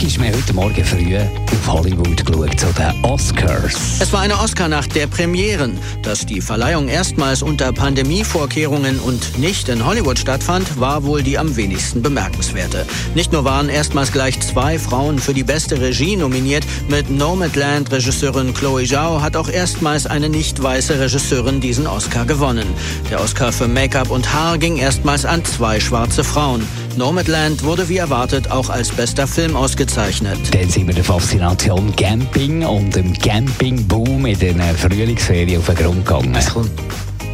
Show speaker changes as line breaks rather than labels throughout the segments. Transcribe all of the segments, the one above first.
Logisch, wir haben heute Morgen früh auf Hollywood geschaut, zu den Oscars.
Es war eine Oscar-Nacht der Premieren. Dass die Verleihung erstmals unter Pandemievorkehrungen und nicht in Hollywood stattfand, war wohl die am wenigsten bemerkenswerte. Nicht nur waren erstmals gleich zwei Frauen für die beste Regie nominiert, mit Nomadland-Regisseurin Chloe Zhao hat auch erstmals eine nicht weiße Regisseurin diesen Oscar gewonnen. Der Oscar für Make-up und Haar ging erstmals an zwei schwarze Frauen. Nomadland wurde wie erwartet auch als bester Film ausgezeichnet.
Dann sind wir der Faszination Camping und dem Campingboom in den Frühlingsferien auf den Grund gegangen.
Es kommt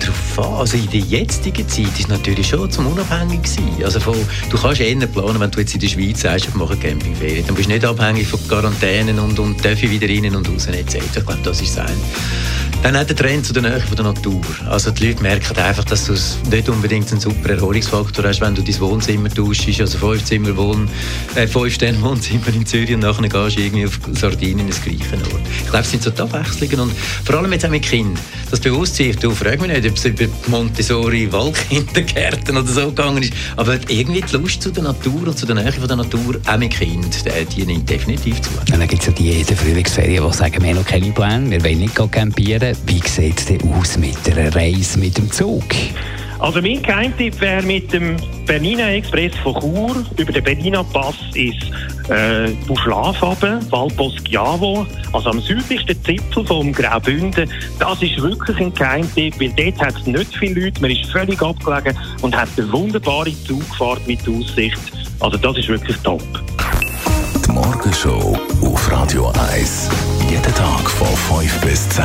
darauf an. Also in der jetzigen Zeit ist es natürlich schon zum unabhängig sein. Also von, du kannst eher planen, wenn du jetzt in der Schweiz sagst, ich mache Campingferien. Dann bist du nicht abhängig von Quarantänen und, und darf ich wieder rein und raus etc. Ich glaube, das ist sein. Dann hat der Trend zu der Nähe von der Natur. Also die Leute merken einfach, dass du nicht unbedingt einen super Erholungsfaktor hast, wenn du dein Wohnzimmer tauschst, also fünf Zimmer Wohn, äh, fünf Sterne Wohnzimmer in Zürich und nachher gehst du irgendwie auf Sardinien ins gleiche Ort. Ich glaube, es sind so die Abwechslungen und vor allem jetzt auch mit Kindern. Das Bewusstsein, du frag mich nicht, ob es über Montessori Waldkindergärten oder so gegangen ist, aber irgendwie die Lust zu der Natur und zu der Nähe von der Natur, auch mit Kindern, die nimmt definitiv zu.
Und dann gibt es ja die Frühlingsferien, die sagen, wir haben noch keine Pläne, wir wollen nicht campieren. Wie sieht es denn aus mit einer Reise mit dem Zug?
Also mein Geheimtipp wäre mit dem Bernina Express von Chur über den Bernina Pass ins äh, Buschlaf runter, Val Poschiavo, also am südlichsten Zipfel vom Graubünden. Das ist wirklich ein Geheimtipp, weil dort hat es nicht viele Leute, man ist völlig abgelegen und hat eine wunderbare Zugfahrt mit Aussicht. Also das ist wirklich top.
Die Morgenshow auf Radio 1. Jeden Tag von 5 bis 10.